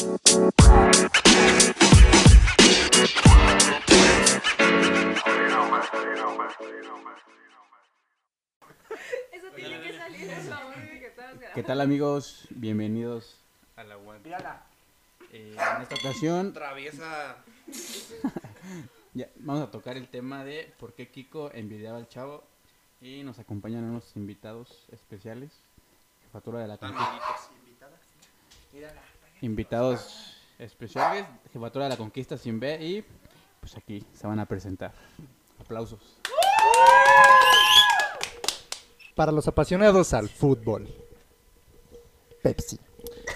Eso tiene que salir ¿Qué tal amigos? Bienvenidos A la web. eh, en esta ocasión. Traviesa. ya, vamos a tocar el tema de por qué Kiko envidiaba al chavo y nos acompañan unos invitados especiales. Jefatura de la Conquista. Invitados especiales, Jefatura de la Conquista sin B y pues aquí se van a presentar. Aplausos. Para los apasionados al fútbol. Pepsi.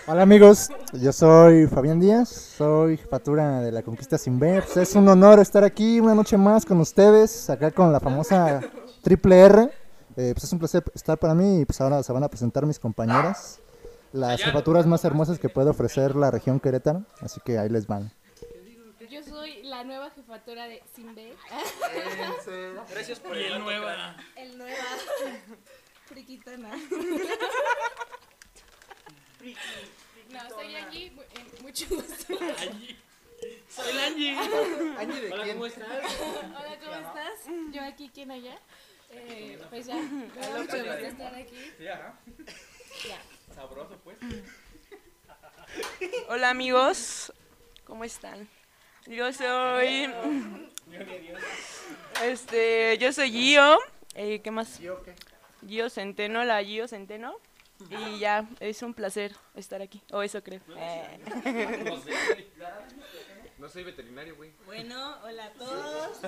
Hola amigos, yo soy Fabián Díaz, soy jefatura de la Conquista Sin B. Pues es un honor estar aquí una noche más con ustedes, acá con la famosa Triple R. Eh, pues es un placer estar para mí y pues ahora se van a presentar mis compañeras, las jefaturas más hermosas que puede ofrecer la región Querétaro, así que ahí les van. Yo soy la nueva jefatura de Simbe. Gracias por el nueva. El nueva. Friquitana. No, estoy aquí. eh, Mucho gusto. Soy el Angie. Hola, ¿cómo estás? Hola, ¿cómo estás? Yo aquí, ¿quién allá? Eh, pues ya, me da mucho gusto estar aquí. Ajá. Ya. Sabroso, pues. Hola amigos, ¿cómo están? Yo soy, este, yo soy Gio, eh, ¿qué más? Gio Centeno, la Gio Centeno, y ya, es un placer estar aquí, o eso creo. Eh, No soy veterinario, güey. Bueno, hola a todos.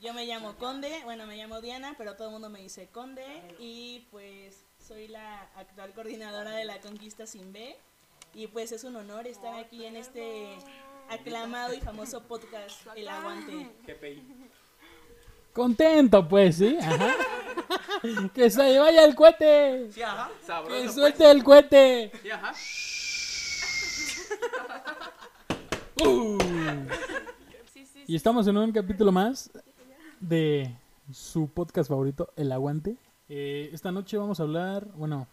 Yo me llamo Conde, bueno, me llamo Diana, pero todo el mundo me dice Conde y pues soy la actual coordinadora de la Conquista Sin B y pues es un honor estar aquí en este aclamado y famoso podcast El Aguante. Contento, pues, ¿sí? Ajá. que se vaya el cohete. Sí, ajá. Que Sabroso. suelte el cohete. Sí, ajá. Uh. Y estamos en un capítulo más de su podcast favorito, El Aguante. Eh, esta noche vamos a hablar, bueno,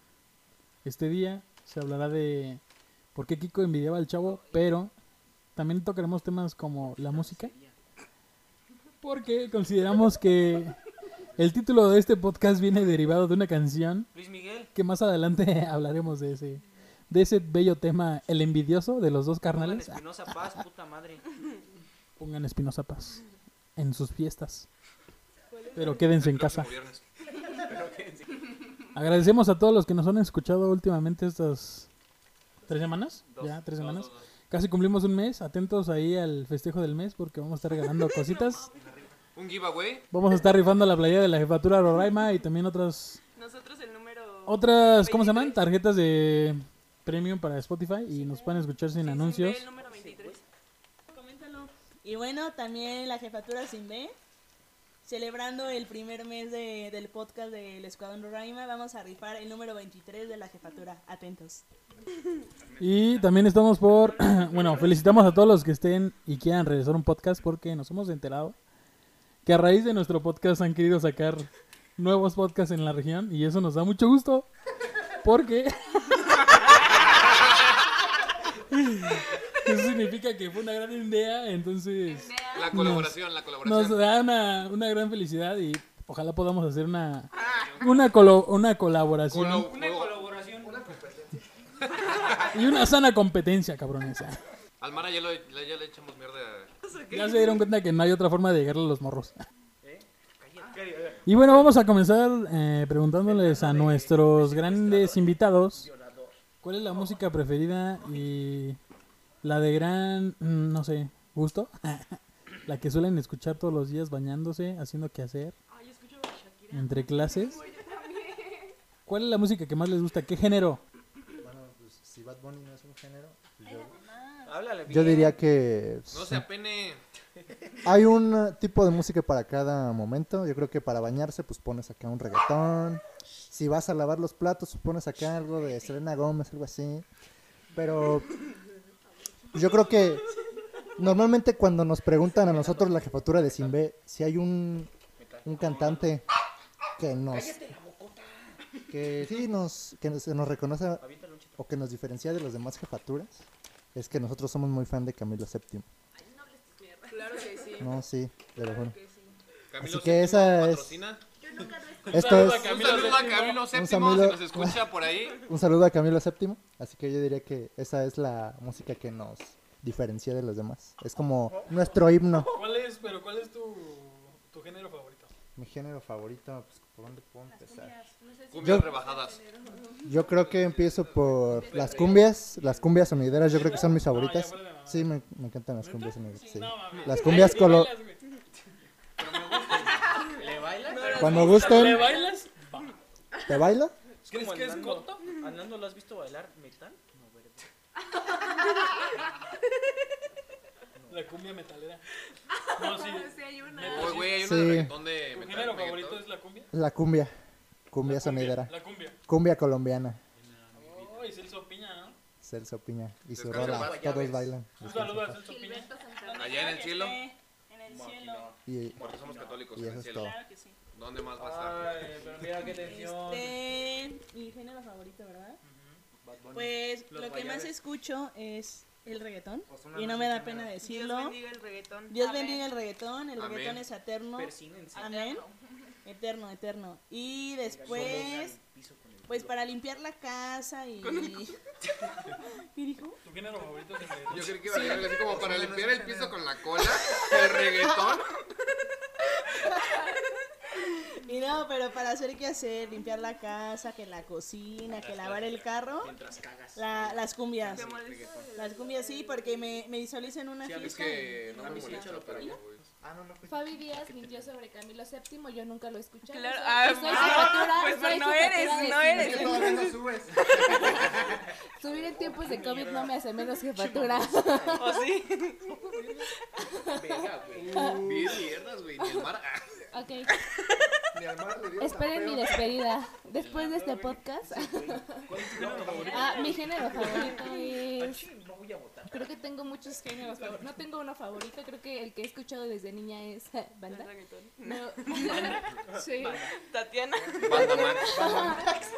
este día se hablará de por qué Kiko envidiaba al chavo, pero también tocaremos temas como la música. Porque consideramos que el título de este podcast viene derivado de una canción Luis Miguel. que más adelante hablaremos de ese de ese bello tema, el envidioso de los dos carnales. Espinosa Paz, puta madre. Pongan Espinosa Paz en sus fiestas. Pero quédense en casa. Viernes. Agradecemos a todos los que nos han escuchado últimamente estas tres semanas. Dos, ya, tres dos, semanas. dos, dos. Casi cumplimos un mes. Atentos ahí al festejo del mes porque vamos a estar regalando cositas. Un giveaway. Vamos a estar rifando la playa de la jefatura Roraima y también otras, nosotros el número... otras, ¿cómo se llaman? 23. Tarjetas de premium para Spotify y nos pueden escuchar sin Sí, anuncios. Sin B, el número 23. Coméntalo. Y bueno, también la jefatura Sin B, celebrando el primer mes de- del podcast del Escuadrón Roraima, vamos a rifar el número 23 de la jefatura. Atentos. Y también estamos por, bueno, felicitamos a todos los que estén y quieran regresar un podcast porque nos hemos enterado que a raíz de nuestro podcast han querido sacar nuevos podcasts en la región y eso nos da mucho gusto porque eso significa que fue una gran idea, entonces La colaboración, la nos colaboración. da una, una gran felicidad y ojalá podamos hacer una una, colo- una colaboración Colo- Una colaboración. y una sana competencia, cabrones. Al Mara ya, lo- ya le echamos mierda. Ya se dieron cuenta que no hay otra forma de llegarle a los morros. Y bueno, vamos a comenzar eh, preguntándoles a nuestros grandes invitados cuál es la música preferida y la de gran, mm, no sé, gusto. la que suelen escuchar todos los días bañándose, haciendo que hacer, Ay, escucho a Shakira. entre clases. ¿Cuál es la música que más les gusta? ¿Qué género? Bueno, pues si Bad Bunny no es un género, pues yo, Háblale yo diría que No se apene. hay un tipo de música para cada momento. Yo creo que para bañarse, pues pones acá un reggaetón. Si vas a lavar los platos, pues pones acá algo de Selena Gómez, algo así. Pero yo creo que normalmente cuando nos preguntan a nosotros la jefatura de Simbe si hay un, un cantante que nos que sí nos que se nos reconoce o que nos diferencia de las demás jefaturas es que nosotros somos muy fan de Camilo VII. Claro que sí. No, sí, pero bueno. Camilo Así que VII esa es- Esto es Un saludo a Camilo VII, si saludo- nos escucha por ahí. un saludo a Camilo VII. Así que yo diría que esa es la música que nos diferencia de los demás. Es como nuestro himno. ¿Cuál es, pero cuál es tu, tu género favorito? Mi género favorito, pues, ¿por dónde puedo empezar? Cumbias Yo- rebajadas. Yo creo que empiezo por las cumbias, las cumbias sonideras, yo creo que son mis favoritas. Sí, me, me encantan las cumbias sonideras. sí. No. Las cumbias colo... bailas, güey. ¿Le Cuando ¿Le gusten, bailas? ¿te que es coto? ¿Hernando lo has visto bailar metal? No, verde. La cumbia metalera. No, sí. Sí, hay una. Oye, güey, hay una Sí. de reggaetón de ¿Tu metal, género reggaetón. favorito es la cumbia? La cumbia, cumbia sonidera, La cumbia. cumbia colombiana, Oh, y Celso Piña, ¿no? Celso Piña y su Descansa en rola, paz. todos bailan. Un saludo a Celso Piña. Allá en el cielo. En el cielo. Y, Porque somos católicos Y en eso el es cielo. todo. Claro que sí. ¿Dónde más va a estar? Ay, pero mira qué tensión. Este, mi género favorito, ¿verdad? Bad Bunny. Pues Los lo que más escucho es el reggaetón. Y no me da pena género. Dios decirlo. bendiga el reggaetón. Dios Amén. bendiga el reggaetón. El Amén. reggaetón es eterno. Persínense. Amén. Eterno, eterno. Y después, pues para limpiar la casa y... ¿Qué dijo? ¿Tu género favorito es el reggaetón? Yo creí que iba a decir así como para limpiar el piso con la cola. El reggaetón. Y no, pero para hacer qué hacer, limpiar la casa, que la cocina, que lavar el carro, Mientras cagas. la- las cumbias. Las cumbias sí, porque me, me visualizo en una Es fiesta. que y- no me sí, molesta, échalo para pero allá. Ah, no, no, pues. Fabi Díaz mintió sobre Camilo VII, yo nunca lo he escuchado. Claro, ah, soy ah, jefatura- pues, soy pues, no eres, no eres. Todavía no subes. Subir en tiempos de COVID no me hace menos jefatura. ¿O sí? Venga, güey. Bien mierdas, güey. Ni el mar. Ah. Ok, Le dio esperen mi despedida. Después de este podcast. ¿Cuál es tu género favorito? Ah, mi género favorito es... No voy a votar. Creo que tengo muchos géneros favoritos. No tengo uno favorito, creo que el que he escuchado desde niña es banda. No. sí, Tatiana. Banda Max.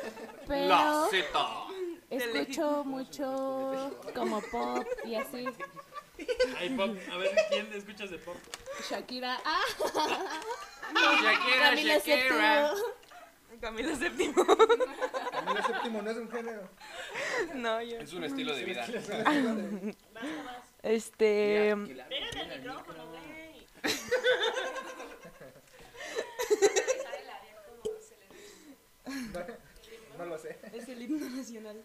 pero La Z. escucho mucho como pop y así. Ay, pop. A ver, ¿quién escuchas de pop? Shakira. Ah, Shakira, Camila Shakira. VII. Camilo VII. Camilo séptimo no es un género. No, yo. Es un estilo de vida. Este. Pégate al micrófono, güey. No lo sé. Es el himno nacional.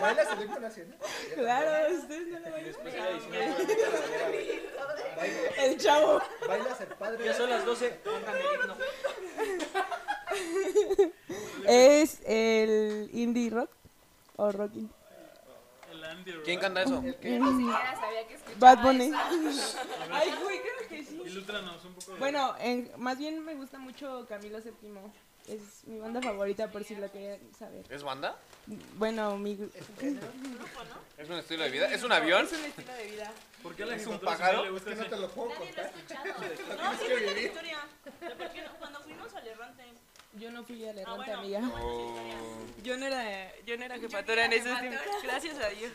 ¿Bailas el himno nacional? Claro, ustedes no lo bailan. Después diciendo, El chavo. ¿Bailas el padre? Ya son las 12, póngame el himno. Es el indie rock. O rock indie. El Andy Rock. ¿Quién canta eso? Sabía que Bad Bunny. Ay, güey, creo que sí. Ilústranos un poco. de- Bueno, en- más bien me gusta mucho Camilo VII. Es mi banda favorita por si lo querían saber. ¿Es banda? Bueno, mi... ¿Es un estilo de vida? ¿Es un avión? Es un estilo de vida. ¿Por qué la ¿Es un pájaro? sí le gusta ese? lo puedo Nadie lo ha escuchado. No, sí cuenta la historia. De por qué no- cuando fuimos al errante. Yo no fui a la Ah, errante, bueno. amiga. Oh. Yo no era, yo no era jefatura en esos tiempos. Gracias a Dios.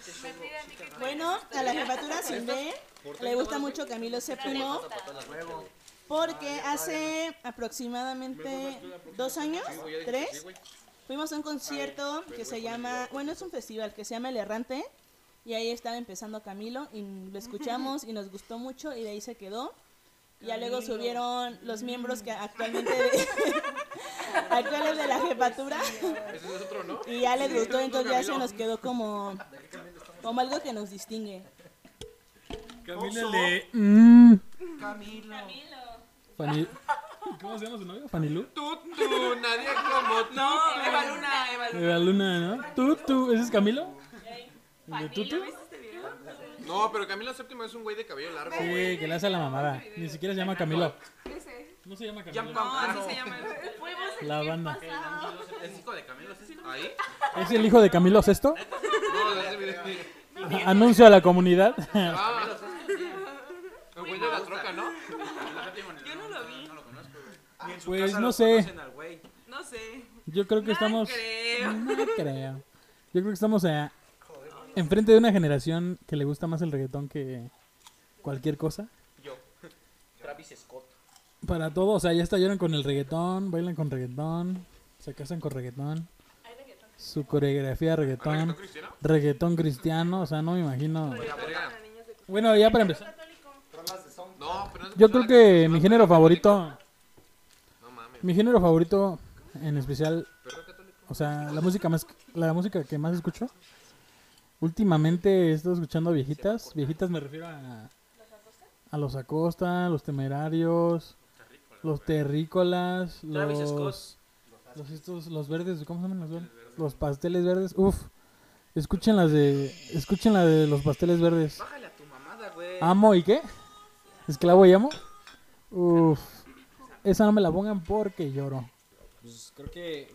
Bueno, a la jefatura sin B le gusta mucho Camilo VII porque hace aproximadamente dos años, tres, fuimos a un concierto que se llama, bueno, es un festival que se llama El Errante y ahí estaba empezando Camilo y lo escuchamos y nos gustó mucho y de ahí se quedó. Y ya luego subieron los miembros que actualmente actuales de la jefatura Ese es otro, ¿no? y ya les gustó, entonces ya se nos quedó como, como algo que nos distingue. Camila le. Mm, Camilo. Fani- ¿Cómo se llama su novio? ¿Fanilú? Tú, tú, nadie como tú. No, Eva Luna, Eva Luna. Eva Luna, ¿no? ¿Tú, ¿Ese es Camilo? ¿El de Tutu? No, pero Camilo VII es un güey de cabello largo, Sí, güey. que le hace a la mamada. Ni siquiera se llama Camilo. No se llama Camilo. No, así se llama. La banda. ¿Es hijo de Camilo VII? ¿Ahí? ¿Es el hijo de Camilo VI? No, video. A- Anuncio a la comunidad. Ah. El güey de la troca, ¿no? Yo no lo vi. Ni en su Pues casa no lo sé. conocen al güey. No sé. Yo creo que estamos. creo. No creo. Yo creo que estamos a enfrente de una generación que le gusta más el reggaetón que cualquier cosa. Yo. Travis Scott. Para todo, o sea, ya estallaron con el reggaetón, bailan con reggaetón, se casan con reggaetón. Su coreografía reggaetón, cristiano? reggaetón cristiano, o sea, no me imagino. Bueno, ya para empezar. No, pero no Yo creo que mi género favorito, No. Mi género favorito en especial, o sea, la música más, la música que más escucho. Últimamente he estado escuchando viejitas, viejitas me refiero a a los Acosta, los Temerarios, los Terrícolas, los los estos los verdes, ¿cómo se llaman los verdes? Los pasteles verdes. Uf. Escuchen las de escuchen la de los pasteles verdes. Amo y qué? Esclavo y amo. Uf. Esa no me la pongan porque lloro. Pues creo que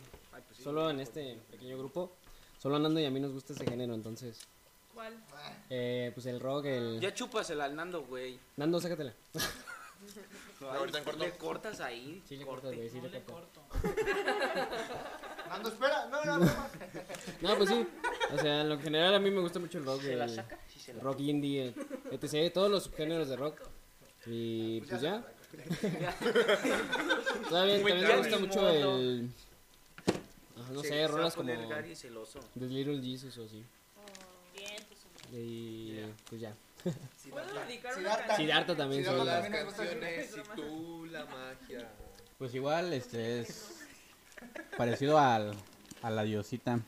solo en este pequeño grupo, solo Nando y a mí nos gusta ese género, entonces. ¿Cuál? Eh, pues el rock, el. Ya chúpasela al Nando, güey. Nando, sácatela. ahorita en corto. Le cortas ahí. Sí, le cortas, güey, sí, le cortas. Nando, espera. No, no, no. No, pues sí. O sea, en lo general a mí me gusta mucho el rock. ¿Se la saca? Sí, se la rock indie, el etc. Todos los géneros de rock. Y pues ya. Todavía también me gusta mucho el. ah, No sé, rolas como. poner Gary celoso. The Little Jesus o así. Bien, pues, Y pues ya. ¿Puedo dedicar una Siddhartha. canción? Siddhartha también. Las canciones y tú la magia. Pues igual, este es parecido al, a la diosita.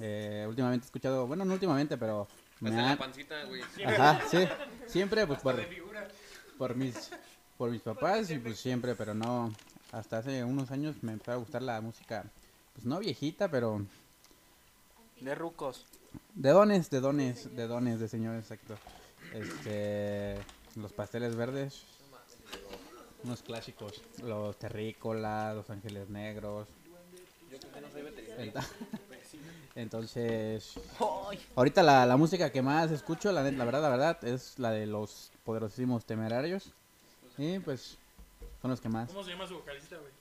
Eh, últimamente he escuchado, bueno, no últimamente, pero me Hasta ha- la pancita, güey. Ajá, sí. Siempre, pues por, por mis por mis papás y pues siempre, pero no. Hasta hace unos años me empezó a gustar la música, pues no viejita, pero De rucos. de dones, de dones, de dones, de señores, exacto. Este, los pasteles verdes, unos clásicos, los terrícolas, los ángeles negros. Ent- Entonces, ahorita la, la música que más escucho, la, la verdad, la verdad, es la de los poderosísimos temerarios. Y pues, son los que más. ¿Cómo se llama su vocalista, güey?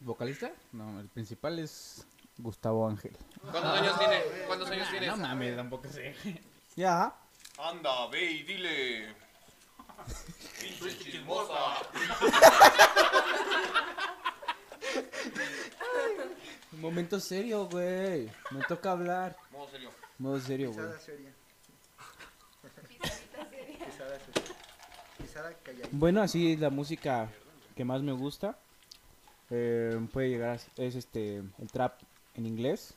¿Vocalista? No, el principal es Gustavo Ángel. ¿Cuántos años tiene? ¿Cuántos años tienes? No mames, tampoco sé. Ya. Anda, ve y dile. Pinche chismosa. Momento serio, güey. Me toca hablar. Modo serio. Modo serio, güey. Seria. Bueno, así la música que más me gusta eh, puede llegar a s- es este el trap en inglés.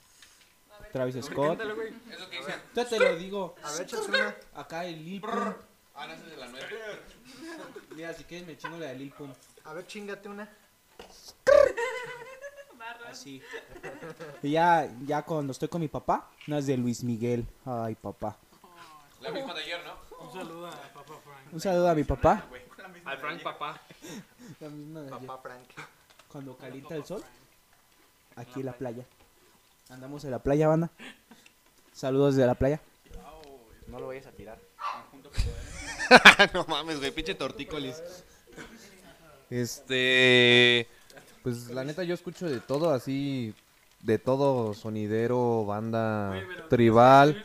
Travis Scott. Eso que dicen. Ya te lo digo. A ver. Acá el Lil Pump. Ah, no, esa es de la nueve. Mira, si quieres me chingo la de Lil Pump. A ver, chingate una. Así. Y ya, ya cuando estoy con mi papá, no es de Luis Miguel. Ay, papá. La misma de ayer, ¿no? Un saludo a Papa Frank. Un saludo a mi papá. Al Frank papá. La misma de ayer. Papá Frank. Cuando calienta el sol, aquí en la playa. Andamos en la playa, banda. Saludos de la playa. No lo vayas a tirar. no mames, güey, pinche tortícolis. Este. Pues la neta, yo escucho de todo, así. De todo, sonidero, banda, tribal.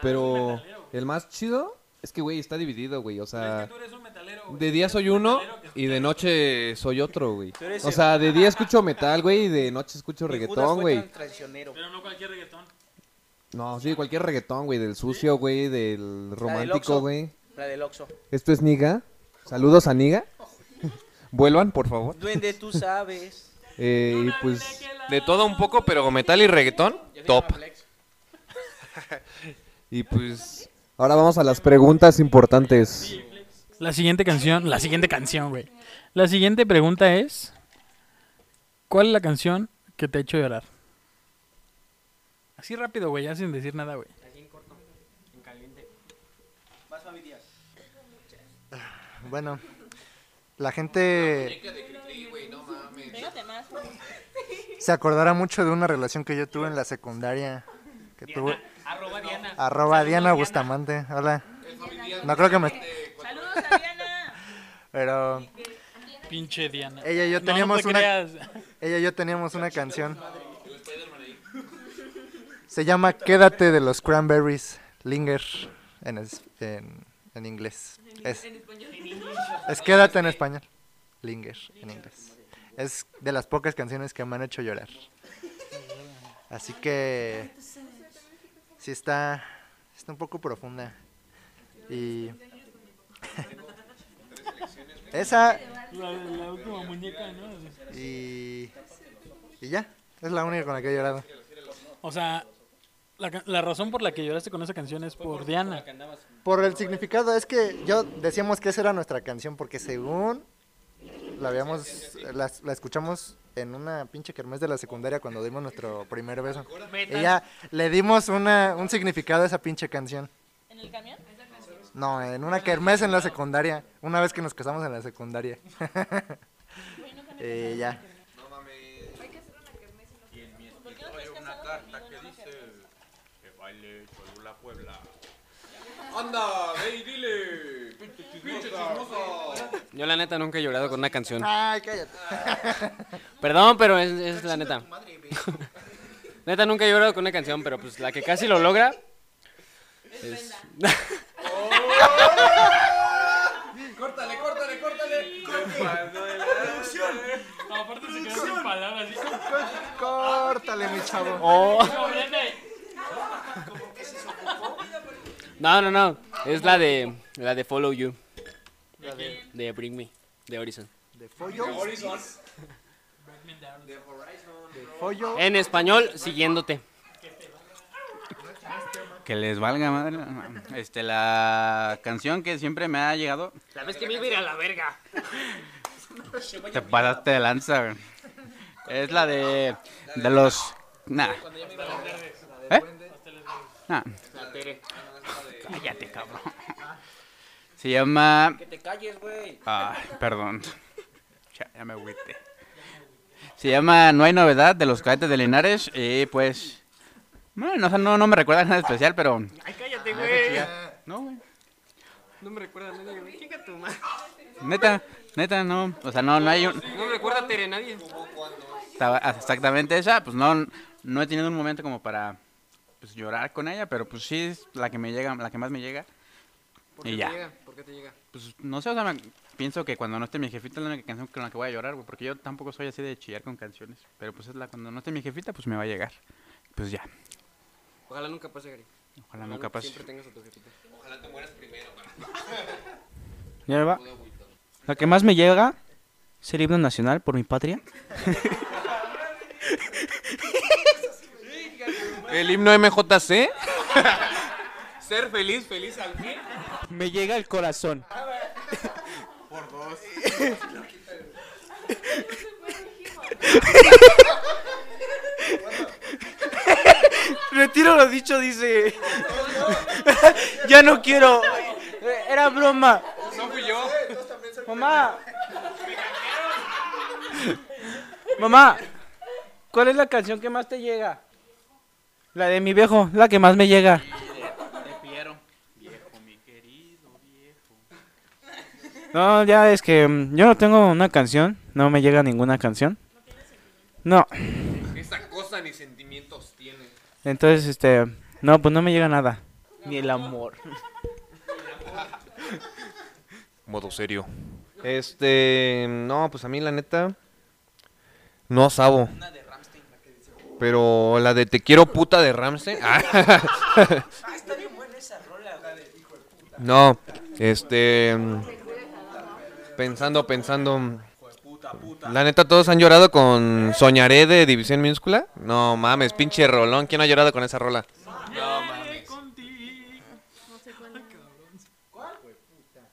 Pero el más chido es que, güey, está dividido, güey. O sea, Tú eres un metalero, güey. de día soy uno y de noche soy otro, güey. Tú eres O sea, de día escucho metal, güey, y de noche escucho reggaetón, güey. Pero no cualquier reggaetón. No, sí, cualquier reggaetón, güey, del sucio, güey, del romántico, güey. La del Oxxo. Esto es Niga. Saludos a Niga. Vuelvan, por favor. Duende, tú sabes. Eh, y pues de todo un poco, pero metal y reggaetón, top. Y pues ahora vamos a las preguntas importantes. La siguiente canción, la siguiente canción, güey. La siguiente pregunta es: ¿Cuál es la canción que te ha hecho llorar? Así rápido, güey, ya sin decir nada, güey. Vas, Fabi Díaz. Bueno, la gente se acordará mucho de una relación que yo tuve en la secundaria. Que tuve. Arroba Diana. Arroba Diana Bustamante. Hola. No creo que me. Saludos a Diana. Pero Pinche Diana. ella y yo No, teníamos no te una. creas. Ella y yo teníamos una canción. Se llama Quédate de los Cranberries, Linger en, es- en, en inglés. Es, es Quédate en español, Linger en inglés. Es de las pocas canciones que me han hecho llorar. Así que sí está, está un poco profunda. Y esa La, la última muñeca, ¿no? y, y ya, es la única con la que he llorado. O sea, la, la razón por la que lloraste con esa canción es por Diana. Por el significado, es que yo decíamos que esa era nuestra canción porque según la habíamos, la, la escuchamos en una pinche kermés de la secundaria cuando dimos nuestro primer beso. Y ya le dimos una, un significado a esa pinche canción. ¿En el camión? No, en una kermés en la secundaria, una vez que nos casamos en la secundaria. y ya. Anda, ve y dile. Yo la neta nunca he llorado con una canción. Ay, cállate. Perdón, pero es, es la neta. neta nunca he llorado con una canción, pero pues la que casi lo logra es... Córtale, córtale, córtale. No, aparte se quedó sin palabras. Córtale, mi chavo. Oh. No, no, no. Es la de la de Follow You. De Bring Me, de Horizon. De follo. De follo. En español, siguiéndote. Que les valga madre. Este, la canción que siempre me ha llegado. La vez que me iba a ir a la verga. Te pasaste de lanza, güey. Es la de. De los. Nah. ¿Eh? Nah. Cállate, cabrón. Se llama. Que te calles, güey. Ah, perdón. Ya, ya me agüité. Se llama No hay novedad de los cadetes de Linares. Y pues. Bueno, o sea, no, no me recuerda nada especial, pero. Ay, cállate, hace güey. No, güey. No me recuerda a nadie, güey. Chica tu madre. Neta, neta, no. O sea, no, no hay un. No me recuerda a Tere nadie. Exactamente esa, pues no, no he tenido un momento como para pues, llorar con ella, pero pues sí es la que me llega, la que más me llega. ¿Por Y ya. llega? ¿Por qué te llega? Pues no sé, o sea, me- pienso que cuando no esté mi jefita es la única canción con la que voy a llorar, güey, porque yo tampoco soy así de chillar con canciones, pero pues es la cuando no esté mi jefita, pues me va a llegar. Pues ya, Ojalá nunca pase, Gary. ojalá nunca pase. Siempre tengas a tu jefita. Ojalá te mueras primero. ¿Ya me va? La que más me llega es el himno nacional por mi patria. El himno MJC. Ser feliz, feliz al fin. Me llega el corazón. Por dos. Retiro lo dicho, dice. ya no quiero. Era broma. No fui yo. Mamá. Mamá, ¿cuál es la canción que más te llega? La de mi viejo, la que más me llega. No, ya es que mm, yo no tengo una canción, no me llega ninguna canción. No, Esa cosa ni sentimientos tiene. entonces este, no, pues no me llega nada. Ni el amor. Modo serio. Este, no, pues a mí la neta no sabo. Pero la de Te quiero puta de Ramstein. Ah. Ah, está bien buena esa rola. No, este pensando, pensando. La neta todos han llorado con Soñaré de División Minúscula. No mames, pinche rolón, ¿quién ha llorado con esa rola? No mames.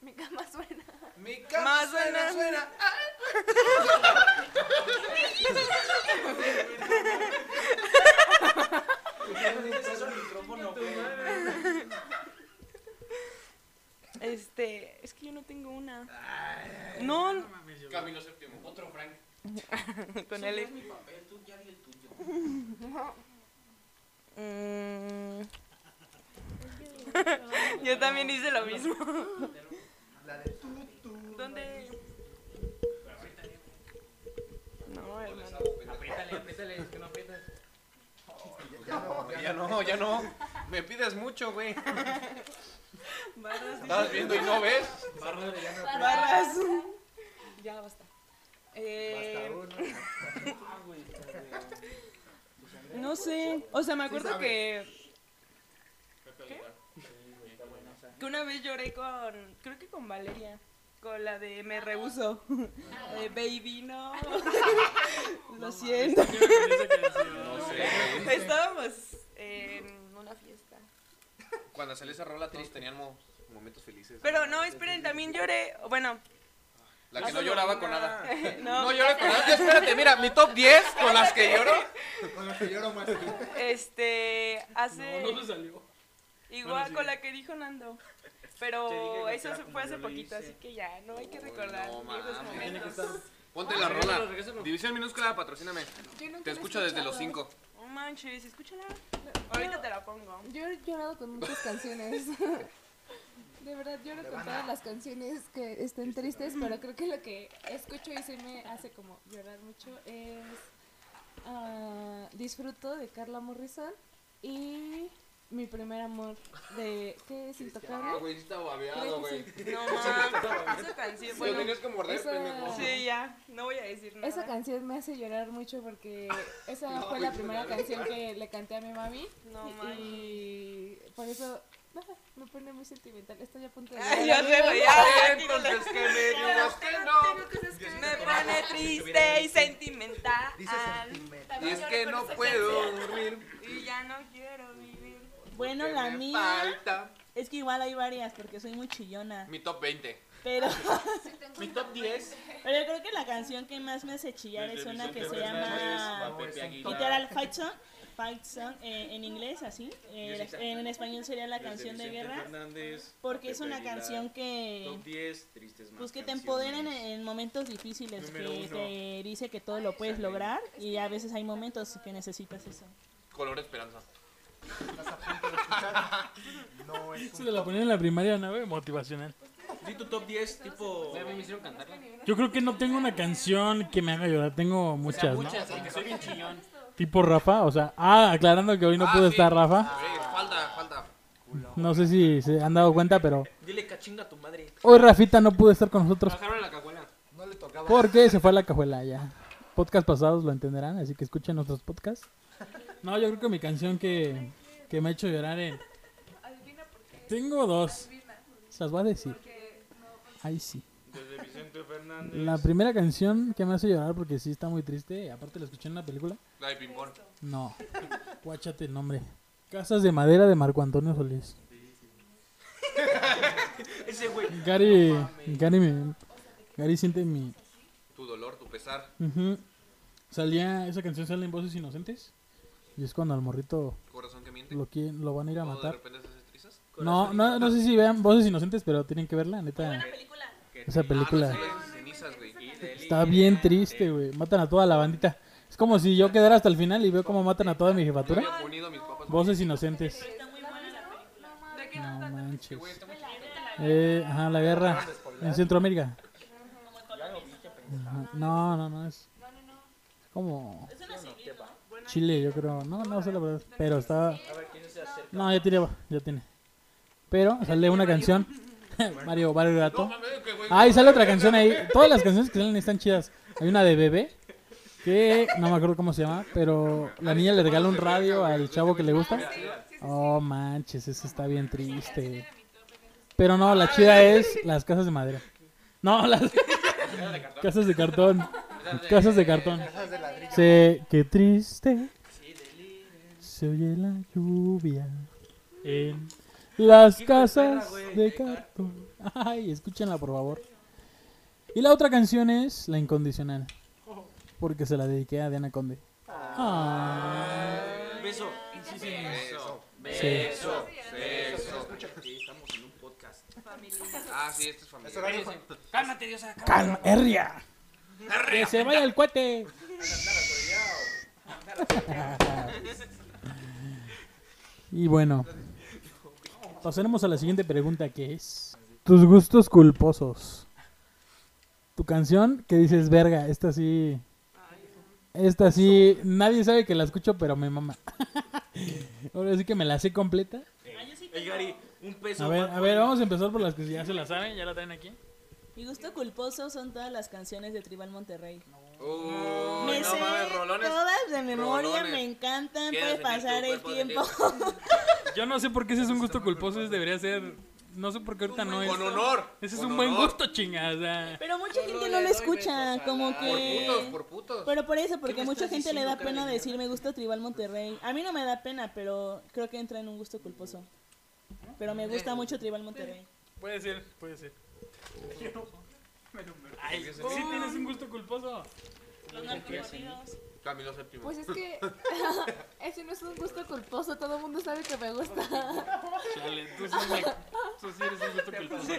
Mi cama suena. Mi cama suena, suena. Este, es que yo no tengo una. No. no. Camino séptimo. Otro Frank. Con él. mi papel, tú ya di el tuyo. Mm. Yo también hice lo mismo. ¿Dónde? No, hermano. Apriétale, apriétale, es que no aprietas. Ya no, ya no. Me pides mucho, güey. Barras. Estabas viendo y no ves. Barras. Ya basta. Eh, no sé, o sea, me acuerdo que ¿Qué? que una vez lloré con, creo que con Valeria, con la de Me rehuso, La de Baby no, lo siento. Estábamos en una fiesta. Cuando salió esa rola todos tenían mo- momentos felices. Pero no, esperen, también lloré, bueno, La que no lloraba con nada. no, No llora con nada. Espérate, mira, mi top 10 con las que lloro. Con lo que lloro más. este, hace... No, no salió. Igual Bueno, sí. con la que dijo Nando. Pero eso fue hace poquito, así que ya, no hay que recordar no mames. momentos. Ponte la rola. División minúscula, patrocíname. Te escucho desde los escuchado. 5. Manches, escúchala. Ahorita te la pongo. Yo he llorado con muchas canciones. De verdad lloro con todas las canciones que estén tristes, pero creo que lo que escucho y sí me hace como llorar mucho es ah, Disfruto de Carla Morrison y Mi primer amor de ¿qué es Intocable? Ah, güey, está babeado, güey. No mames, esa canción, Lo bueno, tenías que morder, esa- pendejo. sí, ya, no voy a decir nada. Esa canción me hace llorar mucho porque esa fue la primera canción que le canté a mi mami No y, mames. y por eso ah, me pone muy sentimental. Estoy a punto de Ay, ya sé, güey, ya. Entonces que me digas que no. Me pone triste y sentimental. Y es que no puedo dormir. Y ya no quiero. Bueno, la me mía Falta. es que igual hay varias porque soy muy chillona. Mi top 20. Pero, Mi top 10. pero yo creo que la canción que más me hace chillar es una que se llama literal Fight Song. Fight Song eh, en inglés, así. Eh, en, en español sería la canción de guerra. Porque es una canción que. Top 10, tristes más Pues que te empoderen en, en momentos difíciles, Número que uno. te dice que todo lo puedes lograr y a veces hay momentos que necesitas eso. Color esperanza. No es Se la ponían en la primaria, ¿no? güey? Motivacional. Di tu top 10, tipo. Ya me hicieron cantarla. Yo creo que no tengo una canción que me haga llorar. Tengo muchas, ¿no? Muchas, porque soy bien chillón. Tipo Rafa, o sea, ah, aclarando que hoy no Ah, pudo sí. estar Rafa. Falta, falta. No sé si se han dado cuenta, pero Dile cachinga a tu madre. hoy Rafita no pudo estar con nosotros Bajaron la cajuela. No le tocaba. porque se fue a la cajuela ya. Podcast pasados lo entenderán, así que escuchen nuestros podcasts. No, yo creo que mi canción que, que me ha hecho llorar en... Tengo dos. Se las voy a decir. Ahí sí. Desde Vicente Fernández. La primera canción que me hace llorar porque sí está muy triste, aparte la escuché en una película. La de ping-pong. No, guáchate el nombre. Casas de madera de Marco Antonio Solís. Ese güey. Gary, Gary, me- Gary siente mi... Tu dolor, tu pesar. Ujú. Salía, esa canción sale en Voces Inocentes. Y es cuando al morrito Corazón que miente. lo, van a ir a de matar. repente se hace trizas. No, no, no sé si vean Voces Inocentes, pero tienen que verla, neta. Esa película Ah, no, sí, cenizas, güey. está bien triste, güey. Matan a toda la bandita. Es como si yo quedara hasta el final y veo cómo matan a toda mi jefatura. Había ponido a mis papas. Voces Inocentes. No manches. Eh, ajá, la guerra en Centroamérica. Ajá. No, no, no es como Chile, yo creo. No, no sé la verdad, pero está No, ya tiene, ya tiene. Pero sale una canción Mario Mario Gato. Ah, y sale otra canción ahí. Todas las canciones que salen están chidas. Hay una de bebé que no me acuerdo cómo se llama, pero la niña le regala un radio al chavo que le gusta. Oh, manches, eso está bien triste. Pero no, la chida es las casas de madera. No, las casas de cartón. Casas de cartón. Se, qué triste se oye la lluvia en las casas de cartón. Ay, escúchenla por favor. Y la otra canción es La Incondicional. Porque se la dediqué a Diana Conde. Ah, Beso. Sí, sí, Beso. sí. Beso. Beso. Sí, estamos en un podcast. Ah, sí, este es familiar. Cálmate, Diosa. Calma, Herria. Que se vaya el cohete. y bueno, pasaremos a la siguiente pregunta que es tus gustos culposos. Tu canción que dices, verga, esta sí, esta sí, nadie sabe que la escucho, pero me mama. Ahora sí que me la sé completa. Ey, Gary, un peso. A ver, a ver, vamos a empezar por las que ya se la saben, ya la traen aquí. Mi gusto culposo son todas las canciones de Tribal Monterrey. Uy, me no sé mames, rolones. todas de memoria, Rolones. me encantan, puede pasar el tiempo. Yo no sé por qué ese es un gusto culposo, ese debería ser. No sé por qué ahorita no es. Con honor. Ese es un buen honor. gusto, chingada. Pero mucha gente no lo escucha, como que... Por putos, por putos. Pero por eso, porque mucha gente le da pena decir me gusta Tribal Monterrey. A mí no me da pena, pero creo que entra en un gusto culposo. Pero me gusta mucho Tribal Monterrey. Puede ser, puede ser. Ay, sí tienes un gusto culposo. Los narcocorridos. Camilo Séptimo. Pues es que ese no es un gusto culposo, todo el mundo sabe que me gusta. Chale, tú sí, me- tú sí eres un gusto culposo.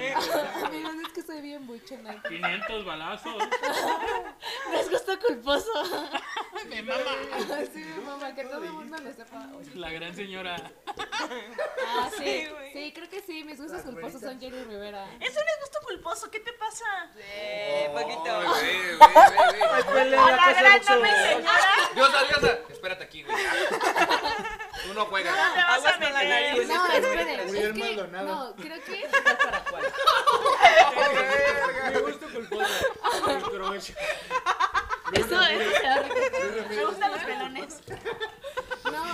Amigos, es que soy bien buchona. 500 balazos. No es gusto culposo. Me mama. Sí, mi mamá, que todo el mundo lo sepa. La gran señora. Ah, sí, sí, creo que sí, mis gustos culposos son Jenny Rivera. Eso no es gusto culposo, ¿qué te pasa? Eh, poquito. Güey, güey. A la gran no me señora. Diosa, Diosa, espérate aquí, güey. Tú no juegas. Aguas con la nariz. No, esperen, es que, Maldonado. no, creo que, Mi gusto culposo. El crush. eso, eso se va a recortar. Me gustan los pelones.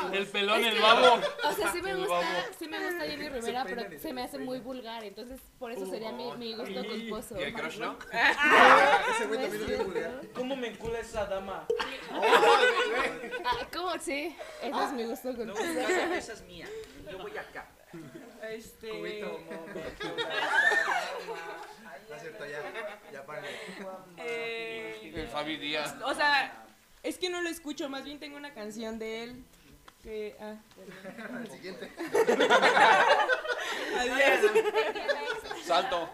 No, El pelón, el babo. O sea, sí me gusta, sí me gusta Jenny Rivera, pero se me hace muy vulgar, entonces por eso sería mi, mi gusto culposo. ¿Y el crush no? Ese güey No también es vulgar. ¿Cómo me encula esa dama? Ah, ¿Cómo? Sí, ese es mi gusto culposo. Esa es mía. Yo voy acá. Este. No es cierto, ya. Ya. Eh, El Fabi Díaz. o sea, es que no lo escucho, más bien tengo una canción de él. Que. Ah, perdón. El siguiente. Adiós. Salto.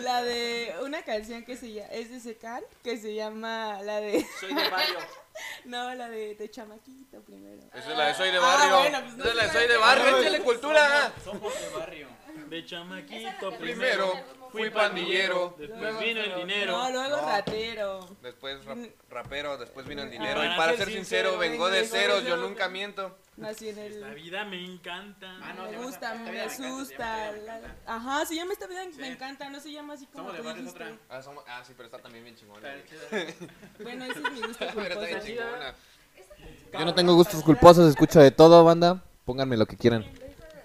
La de una canción que se llama, es de Secar, que se llama la de, Soy de barrio. no, la de, de Chamaquito primero. Esa es la de Soy de Ah, Barrio. bueno, pues no Esa es la de. Soy de Barrio. Échale cultura. Somos de barrio. De chamaquito Primero primero. Fui pandillero. Después vino el dinero. No, luego ratero. Después rap- rapero, después vino el dinero. para Y para ser sincero, sincero, vengo de ceros, yo nunca miento. Nací en La el. vida me encanta. Me gusta, me asusta. la- Ajá, se llama esta vida, me encanta, no se llama así como tú dijiste. Ah, somos- ah, sí, pero está también bien chingona. Bueno, ese es mi gusto Pero está bien culposo. chingona. Yo no tengo gustos culposos, escucho de todo, banda. Pónganme lo que quieran.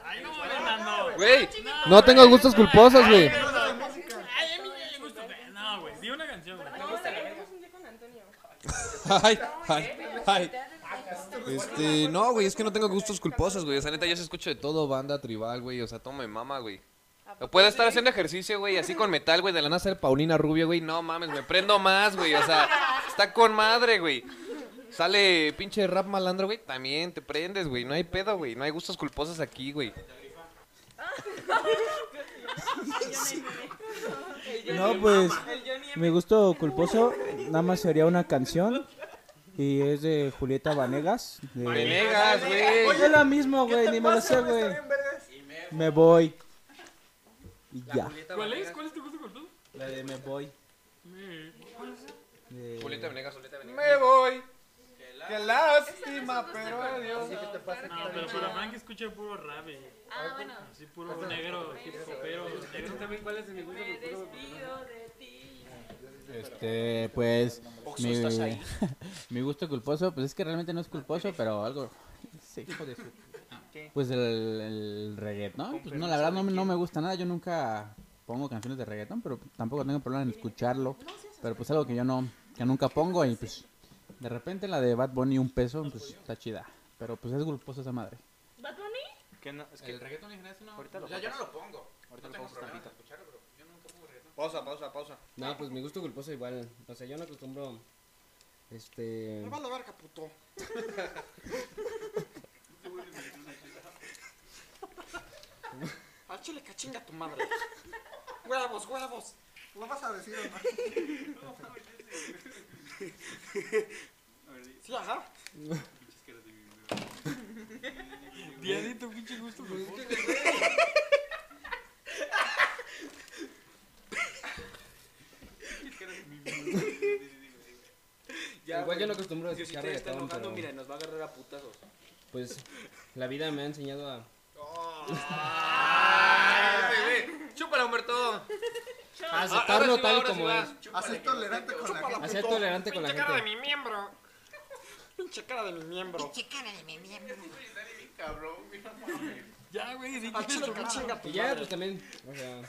Ay, no, Fernando. Güey, No tengo gustos culposos, güey. Ay, a mí me gusta. No, güey. Di una canción, güey. No, la veremos un día con Antonio. Ay, ay, ay. Este, no, güey, es que no tengo gustos culposos, güey. O sea, neta, yo se escucho de todo, banda tribal, güey. O sea, todo me mama, güey. Puedo estar haciendo ejercicio, güey, así con metal, güey, de la nada ser Paulina Rubio, güey. No mames, me prendo más, güey. O sea, está con madre, güey. Sale pinche rap malandro, güey. También te prendes, güey. No hay pedo, güey. No hay gustos culposos aquí, güey. No, pues mi gusto culposo nada más sería una canción y es de Julieta Vanegas. de- Venegas, güey. Es lo mismo, güey, ni me lo sé, güey. Me voy. Y ya. ¿Cuál es? ¿Cuál es tu gusto culposo? La de me voy. Eh, de- Julieta Venegas, Julieta Venegas. Me voy. Qué lástima, pero adiós. No, pero para Frank escucha puro rap. eh. Ah, bueno. Así puro negro, hip hopero. negro. también cuál es mi gusto Me despido de ti. Este, pues. Mi, ¿estás ahí? mi gusto culposo, pues es que realmente no es culposo, pero algo. Sí, hijo de su- ¿Qué? Pues el, el reggaetón. Pues no, la verdad no, me- no me gusta nada. Yo nunca pongo canciones de reggaetón, pero tampoco tengo problema en escucharlo. Pero pues algo que yo no, que nunca pongo y pues de repente la de Bad Bunny un peso, pues está chida. Pero pues es culposo esa madre. ¿Bad Bunny? Que no, es que reggaetón en general no. Ahorita lo o sea, yo no lo pongo. Ahorita no lo tengo pongo tantito. escucharlo, pero yo nunca pongo reggaetón. Pausa, pausa, pausa. No, pues mi gusto culposo igual. O sea, yo no acostumbro. Este. Me va la verga, puto. Al chile cachinga tu madre. Huevos, huevos. ¿Lo vas a decir no? Sí, ajá. Diadito, pinche gusto. Ya, Igual yo no acostumbro a Si escuchar usted está enojando, pero- mira, nos va a agarrar a putazos. Pues la vida me ha enseñado a... Chúpala, Humberto. A aceptarlo sí tal ahora como es. A ser tolerante con la gente. A ser tolerante con la Pinche cara de gente. mi miembro. Pinche cara de mi miembro. Ya, güey, sí, que chinga tu Y ya, pues también, o sea...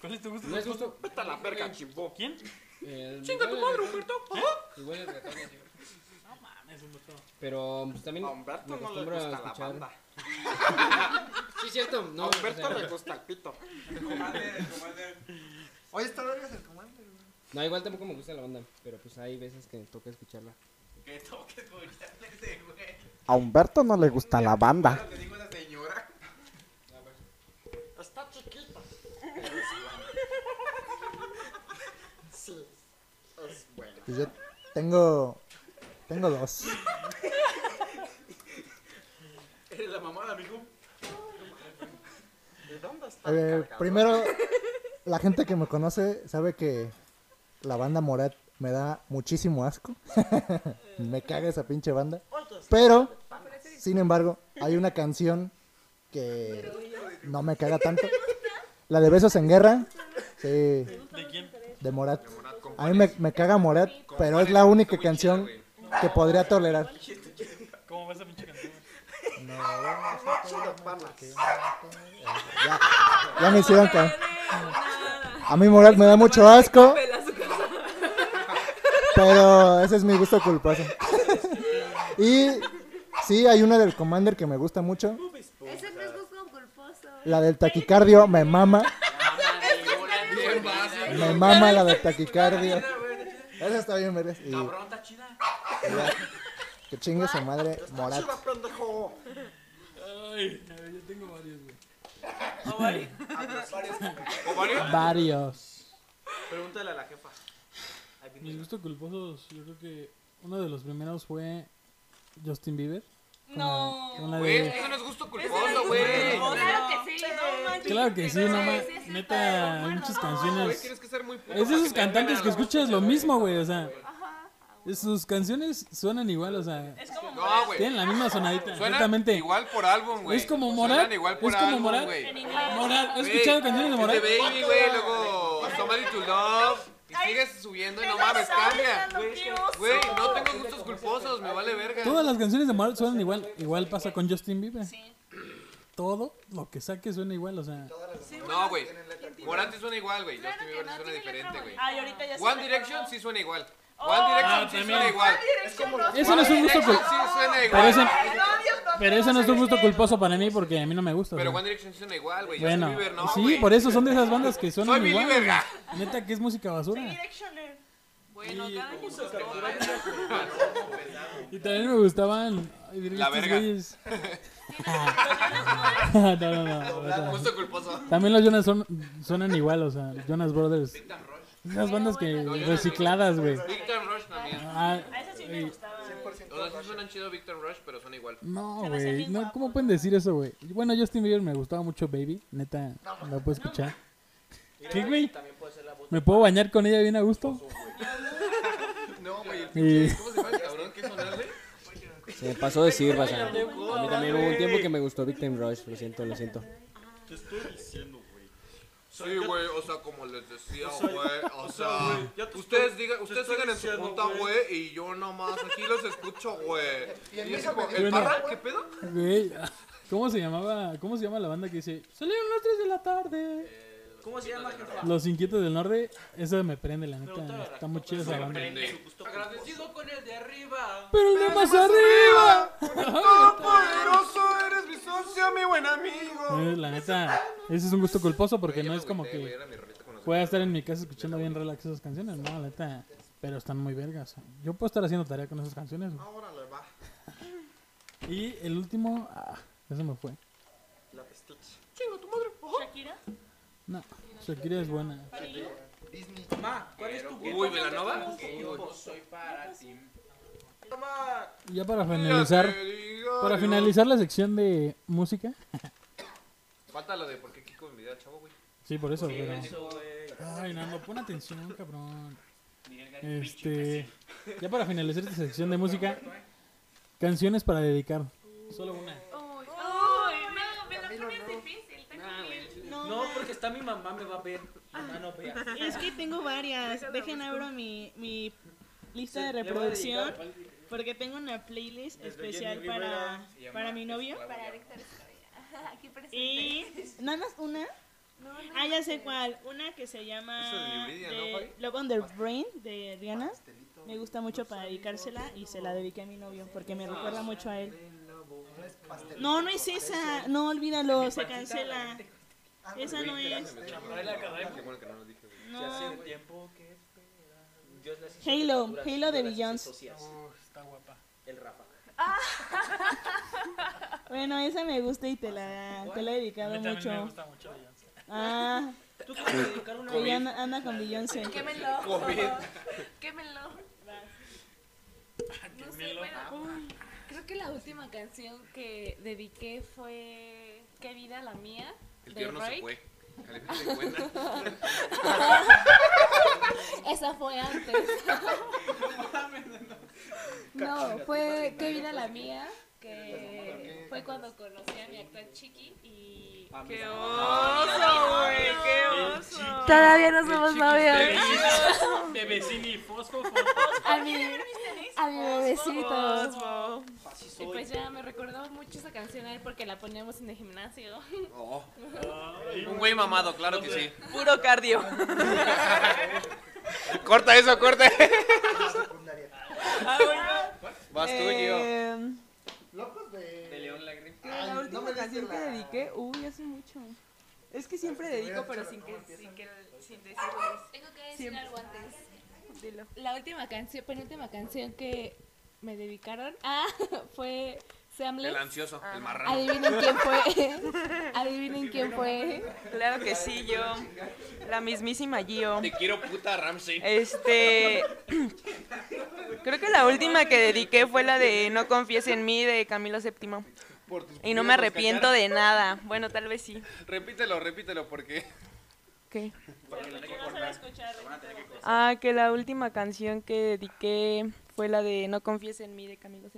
¿Cuál es tu gusto? No es gusto... Vete a la verga, chimbo. ¿Quién? eh, Chinga tu madre, Humberto. Igual el ratón, Pero pues también A me Humberto no le gusta la escuchar... banda. Sí, cierto, no, A Humberto le gusta el pito. Oye, está vergas el commander, güey. No, igual tampoco me gusta la banda, pero pues hay veces que toca escucharla. Que toques, güey. ese, güey. A Humberto no le gusta la banda. Lo que dijo esa señora. Está chiquita. Sí, es bueno. Pues yo tengo. Tengo dos. Eres la mamada, amigo. ¿De dónde está Eh, primero, la gente que me conoce sabe que la banda Morat me da muchísimo asco. me caga esa pinche banda. Pero, sin embargo, hay una canción que no me caga tanto. La de Besos en Guerra. Sí, ¿De quién? de Morat. A mí me, me caga Morat, pero es la única canción que podría tolerar. ¿Cómo va esa pinche canción? Ya, ya me hicieron caer. A mí Morat me da mucho asco, pero ese es mi gusto culposo. y sí, hay una del Commander que me gusta mucho. Ese no es gusto culposo. La del taquicardio me mama. Me mama la del taquicardio. Esa está bien, ¿verdad? Y Cabrón, está chida. Ya, que chingue su madre Morat. Pendejo. Ay, a ver, yo tengo varios, güey. ¿O varios? Varios. Pregúntale a la jefa. Mis gustos culposos, yo creo que uno de los primeros fue Justin Bieber. No. la Güey, de- eso no es gusto culposo, güey. Claro que sí. No manches. Claro que sí, no ma- Sí, sí, Neta, muchas Güey, canciones. tienes que ser muy puto Es de esos cantantes que escuchas lo mismo, güey, o sea. Sus canciones suenan igual, o sea. Es como No, güey. Tienen la misma sonadita. Suenan igual por álbum, güey. Es como Suenan Morat. igual por Es como álbum, ¿has Güey, escuchado canciones de es Morat? Baby, güey, luego Somebody to Love. Y sigues subiendo y no mames, cambia. Güey, no tengo gustos culposos, me vale verga. Todas las canciones de Morat suenan igual. Igual pasa con Justin Bieber. Sí. Todo lo que saque suena igual, o sea. No, güey. Morat sí suena igual, güey. Justin Bieber suena diferente, güey. Ay, ahorita ya se One Direction sí suena igual. Oh, One Direction ah, sí también. suena igual. Eso no es un gusto Direction culposo. sí suena Pero igual. eso, pero eso no es un gusto culposo para mí porque a mí no me gusta. o Pero. One Direction sí suena igual, güey. Bueno, Justin Bieber no, sí, güey. por eso son de esas bandas que suenan Soy igual. Billy Verga. Neta que es música basura. Directioner. Bueno, Y- cada quien sus Y también me gustaban. ay, verga, La estos verga. güeyes. no, no, no. neta. Gusto culposo. También los Jonas son, suenan igual, o sea, Jonas Brothers. Esas bandas que recicladas, güey. Victor Rush también. Ah, A esa sí me gustaba. O sea, sí suenan chido Victor Rush, pero suena igual. no, güey. No, guapo. ¿Cómo pueden decir eso, güey? Bueno, Justin Bieber me gustaba mucho Baby. Neta, lo puedo escuchar. ¿Qué, güey? ¿Me puedo bañar con ella bien a gusto? No, güey. ¿Cómo se llama el cabrón que sonarle? Se me pasó decir, Basan. A mí también hubo un tiempo que me gustó Victim Rush, lo siento, lo siento. Te estoy diciendo. Sí, güey, o sea, como les decía, güey, o sea, ustedes digan, te ustedes sigan en su punta, güey. y yo nomás aquí los escucho, güey. Y ¿el Bueno. parra? ¿Qué pedo? Güey, ¿cómo se llamaba? ¿Cómo se llama la banda que dice? Salieron las 3 de la tarde. ¿Cómo se llama, jefa? Los Inquietos del Norte, esa me prende, la neta. Está muy chida esa banda. Agradecido con el de arriba. Pero el de más arriba. Todopoderoso, eres mi socio, mi buen amigo. Eh, La neta, ese es un gusto culposo porque no es como que pueda estar en mi casa escuchando bien relax esas canciones, no, la neta. Pero están muy vergas. Yo puedo estar haciendo tarea con esas canciones. Ahora le va. Y el último, ah, ese me fue. La Stitch. Shakira. No, Shakira es buena. Disney. Mamá, ¿cuál es tu Uy, ¿Velanova? soy para ti. Toma. Y ya para finalizar, para finalizar la sección de música. Falta lo de por qué Kiko envidia al chavo, güey. Sí, por eso, pero. Ay, Nando, pon atención, cabrón. Este. Ya para finalizar esta sección de música, canciones para dedicar. Solo una. Uy, uy, no, me la pones difícil. Tengo mil. No, está mi mamá, me va a ver. Mamá no vea. Es que tengo varias. Dejen abro mi, mi lista de reproducción. Porque tengo una playlist especial para, para mi novio. Para. Aquí presente. Y nada más una. No, no Ah, ya sé cuál. Una que se llama. Love on the Brain de Rihanna. Me gusta mucho para dedicársela y se la dediqué a mi novio porque me recuerda mucho a él. No, no es esa. No, olvídalo, se cancela. Esa no es. Halo, Halo de Beyoncé. asocias. Está guapa. El Rafa. Bueno, esa me gusta y te la, te la he dedicado también me mucho. gusta mucho Beyoncé. Ah, ¿Tú quieres dedicar una ella anda, anda con Beyoncé. Quémelo. COVID. Quémelo. No sé, bueno, creo que la última canción que dediqué fue Qué vida la mía El peor no se fue. De cuenta. Esa fue antes. no, fue Qué vida la mía, que fue cuando conocí a mi actual chiqui y Qué oso, güey, qué oso. todavía no somos novios. De vecini y fosfo, A mi, a mi bebecito. Y pues ya me recordó mucho esa canción a él porque la poníamos en el gimnasio. Oh. Un güey mamado, claro que sí. Puro cardio. Corta eso, corta. Ah, bueno. Vas tú, Gio. Eh, Locos de... De León Lagrim. la última canción que dediqué, uy, hace mucho. Es que siempre dedico, pero sin que, sin que, sin decirles. Tengo que decir Siempre. algo antes. Dilo. La última canción, penúltima canción que me dedicaron ah, fue Seamless. El ansioso, el marrano. Adivinen quién fue. Adivinen quién fue. Claro que sí, yo. La mismísima Gio. Te quiero puta Ramsey. Este. Creo que la última que dediqué fue la de No confíes en mí de Camilo VII. Y no me arrepiento de nada. Bueno, tal vez sí. Repítelo, repítelo, porque. ¿Qué? No sabe escuchar. Ah, que la última canción que dediqué fue la de No confíes en mí de Camilo.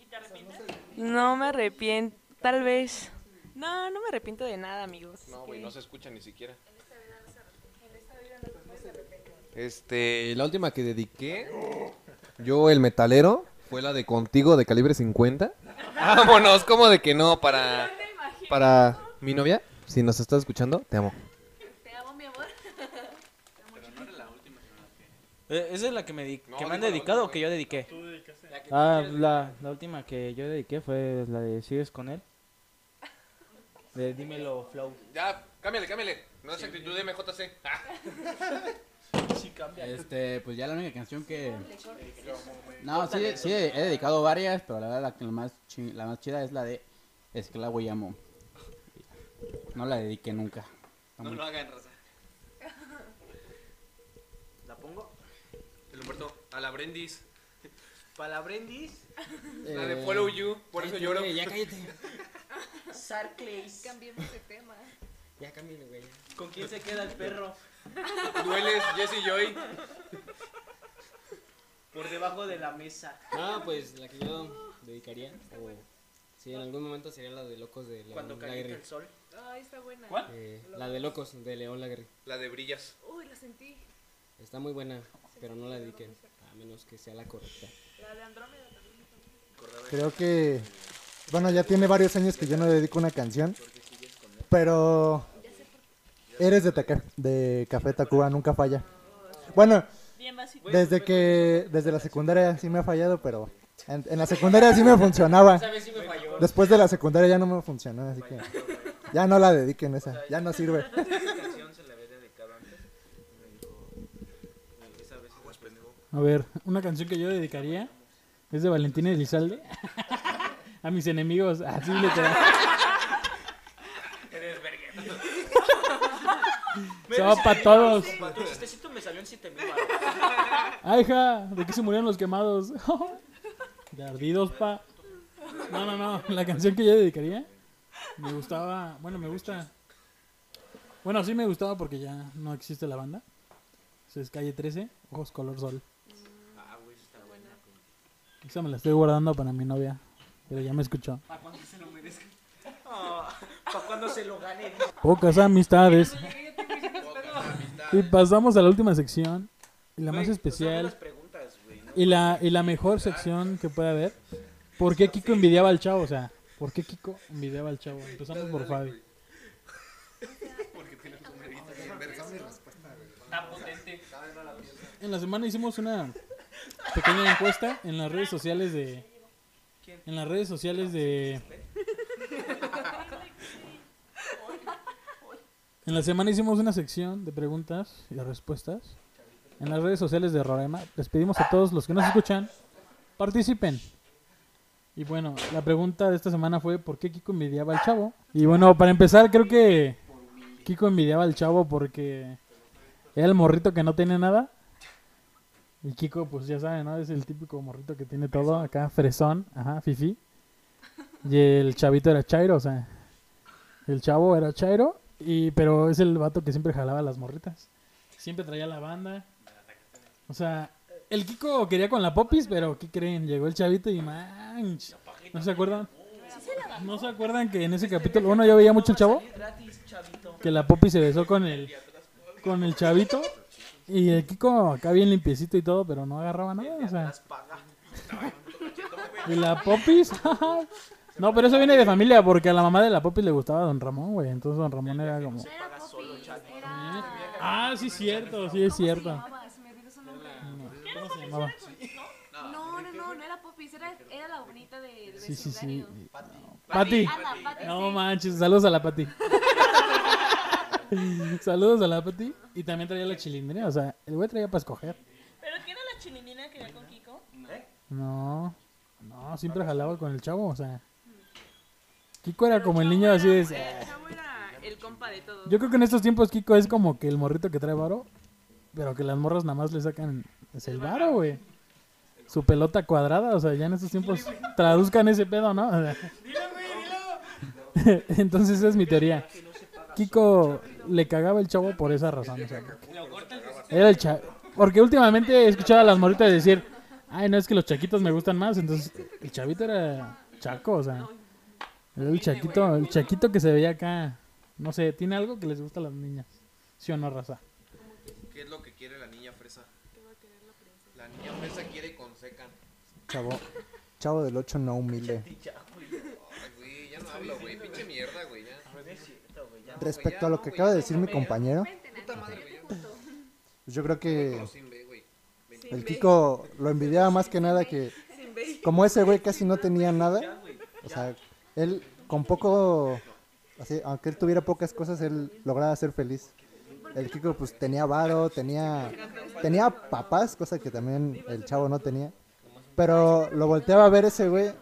¿Y te arrepientes? No me arrepiento. Tal vez. No, no me arrepiento de nada, amigos. No, que- güey, no se escucha ni siquiera. Este, la última que dediqué, yo el metalero, fue la de Contigo de calibre 50. Vámonos, como de que no, para, para mi novia, si nos estás escuchando, te amo. Te amo, mi amor. Eh, ¿Esa es la que me, di- No, que me han la dedicado o que yo dediqué? Tú dedicaste. Ah, la, la última que yo dediqué fue la de ¿Sigues con él? De Dímelo Flow. Ya, cámbiale, cámbiale. No es actitud de MJC. Ah, Este, pues ya la única canción que... No, sí, sí, he dedicado varias, pero la verdad la, que la más, chi- la más chida es la de Esclavo y Amo. No la dediqué nunca. Está No muy- lo hagan, raza. Humberto, a la Brendis. Palabrendis. La de Eh, Follow You, por eso lloro. Ya cállate. Sarclays. Cambiemos de tema. Ya cámbiale, güey. ¿Con quién se queda el perro? Dueles, Jesse Joy. Por debajo de la mesa. No, pues la que yo dedicaría, o sí, en algún momento sería la de Locos de León Cuando calienta Laguerre. el sol. Ay, está buena. ¿Cuál? Eh, la de Locos de León Laguerre. La de Brillas. Uy, lo sentí. Está muy buena, pero no la dediquen, a menos que sea la correcta. Creo que, bueno, ya tiene varios años que yo no dedico una canción, pero eres de, Taca- de Café Tacuba, nunca falla. Bueno, desde que, desde la secundaria sí me ha fallado, pero en, en la secundaria sí me funcionaba. Después de la secundaria ya no me funcionó, así que ya no la dediquen esa, ya no sirve. Esa canción se la había dedicado antes. Y me dijo. "Eh, Esa vez. A ver, una canción que yo dedicaría es de Valentín Elizalde. a mis enemigos, así literal. Eres verga. Se va pa' todos. Tu chistecito me salió en 7000 baros. Ay, hija, ¿de qué se murieron los quemados? de ardidos, pa. No, no, no. La canción que yo dedicaría me gustaba. Bueno, me gusta. Bueno, sí me gustaba porque ya no existe la banda. Es calle 13, Ojos Color Sol. Ah, güey, está buena. Esa me la estoy guardando para mi novia. Pero ya me escuchó. ¿A cuánto se lo gané. Pocas amistades. Y pasamos a la última sección. Y la más especial. Y la, y la mejor sección que puede haber. ¿Por qué Kiko envidiaba al chavo? O sea, ¿por qué Kiko envidiaba al chavo? Empezamos por Fabi. Está potente. En la semana hicimos una pequeña encuesta en las redes sociales de. En las redes sociales de. En la semana hicimos una sección de preguntas y de respuestas. En las redes sociales de Rorema. Les pedimos a todos los que nos escuchan, participen. Y bueno, la pregunta de esta semana fue ¿por qué Kiko envidiaba al chavo? Y bueno, para empezar, creo que Kiko envidiaba al chavo porque era el morrito que no tenía nada. Y Kiko, pues ya saben, ¿no? Es el típico morrito que tiene todo acá, fresón, ajá, fifi. Y el chavito era Chairo, o sea, el chavo era Chairo, y, pero es el vato que siempre jalaba las morritas. Siempre traía la banda. O sea, el Kiko quería con la popis, pero ¿qué creen? Llegó el chavito y manch. ¿No se acuerdan? ¿No se acuerdan que en ese capítulo, bueno, yo veía mucho el chavo? Que la popis se besó con el, con el chavito. Y el Kiko acá bien limpiecito y todo, pero no agarraba nada, o sea. Y la popis, no, pero eso viene de familia, porque a la mamá de la popis le gustaba a Don Ramón, güey. Entonces Don Ramón era como. Ah, sí, es cierto, sí, es cierto. ¿Cómo se llamaba? No, no, no, no era Popis, era, era la bonita de, del Sí, sí, sí. vecindario. Pati. No manches, saludos a la Pati. Saludos a la Pati. Y también traía la chilindrina, o sea, el güey traía para escoger. ¿Pero quién era la chininina que iba con Kiko? No, no, siempre jalaba con el chavo, o sea. Kiko era como el niño así de... El chavo era el compa de todos. Yo creo que en estos tiempos Kiko es como que el morrito que trae varo, pero que las morras nada más le sacan es el varo, güey. Su pelota cuadrada, o sea, ya en estos tiempos traduzcan ese pedo, ¿no? O sea, Entonces esa es mi teoría. Kiko le cagaba el chavo por esa razón, o sea, era el cha- porque últimamente he escuchado a las morritas decir, ay, no es que los chaquitos me gustan más, entonces el chavito era chaco, o sea, era el chaquito, el chaquito que se veía acá, no sé, tiene algo que les gusta a las niñas, ¿sí o no, raza? ¿Qué es lo que quiere la niña fresa? La niña fresa quiere con secan. Chavo, chavo del 8 no humilde. Ay, güey, ya no hablo, güey. Pinche mierda, güey. Respecto a lo que acaba de decir mi compañero, pues yo creo que el Kiko lo envidiaba más que nada que como ese güey casi no tenía nada, o sea, él con poco, así, aunque él tuviera pocas cosas, él lograba ser feliz. El Kiko pues tenía varo, tenía tenía papás, cosa que también el chavo no tenía. Pero lo volteaba a ver ese güey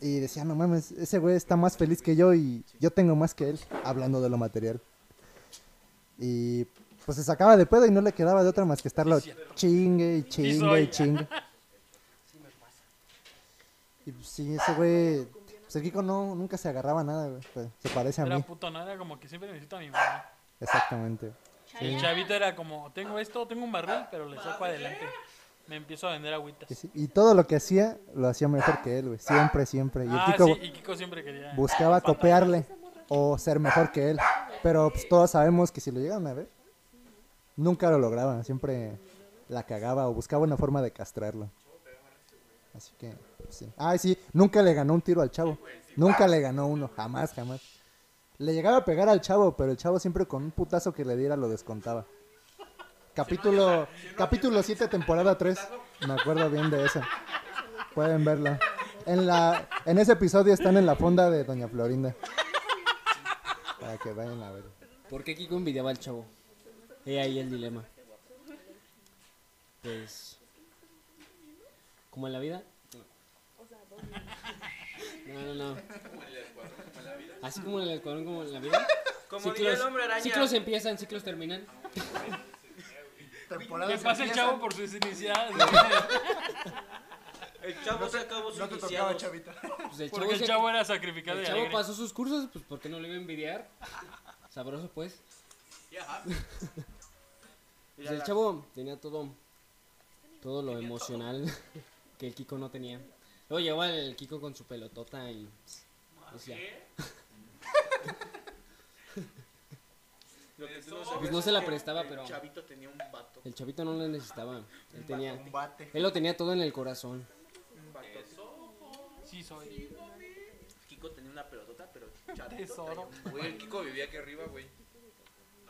y decía, no mames, ese güey está más feliz que yo y yo tengo más que él, hablando de lo material. Y pues se sacaba de pedo y no le quedaba de otra más que estarlo chingue y chingue y chingue. Y pues, sí, ese güey, pues el Kiko no, nunca se agarraba nada, güey, pues, se parece a Era mí, puto, no era como que siempre necesito a mi mamá. exactamente. El chavito era como, tengo esto, tengo un barril, pero le saco adelante. Me empiezo a vender agüitas. Y, todo lo que hacía, lo hacía mejor que él, güey, siempre, siempre. Y el Ah, Kiko sí, y Kiko siempre quería. buscaba copiarle o ser mejor que él. Pero pues, todos sabemos que si lo llegan a ver, nunca lo lograban. Siempre la cagaba o buscaba una forma de castrarlo. Así que, pues, sí. Ay, sí, nunca le ganó un tiro al chavo. Nunca le ganó uno, jamás, jamás. Le llegaba a pegar al chavo, pero el chavo siempre con un putazo que le diera lo descontaba. Capítulo, capítulo 7, temporada 3. Me acuerdo bien de eso. Pueden verlo. En, la, en ese episodio están en la fonda de Doña Florinda. Para que vayan a ver. ¿Por qué Kiko envidiaba al chavo? He ahí el dilema. Pues. Como en la vida. No, no, no. Así como en el escuadrón, como en la vida. Como diría el hombre araña. ciclos empiezan, ciclos terminan. ¿Qué pasa el chavo por sus iniciales? El chavo se acabó sus No te tocaba, iniciados. chavita. Pues el Porque el se- chavo era sacrificado El y chavo alegre. pasó sus cursos, pues ¿por qué no le iba a envidiar? Sabroso pues. Pues el chavo tenía todo, todo lo emocional que el Kiko no tenía. Luego llegó el Kiko con su pelotota y decía, Lo que tú no Pues no se la prestaba, el pero. chavito tenía un vato. El chavito no lo necesitaba. Él tenía. Un bate. Él lo tenía todo en el corazón. Un vato. Sí, soy. Kiko tenía una pelotota, pero chavito Tesoro. Güey, el Kiko vivía aquí arriba, güey.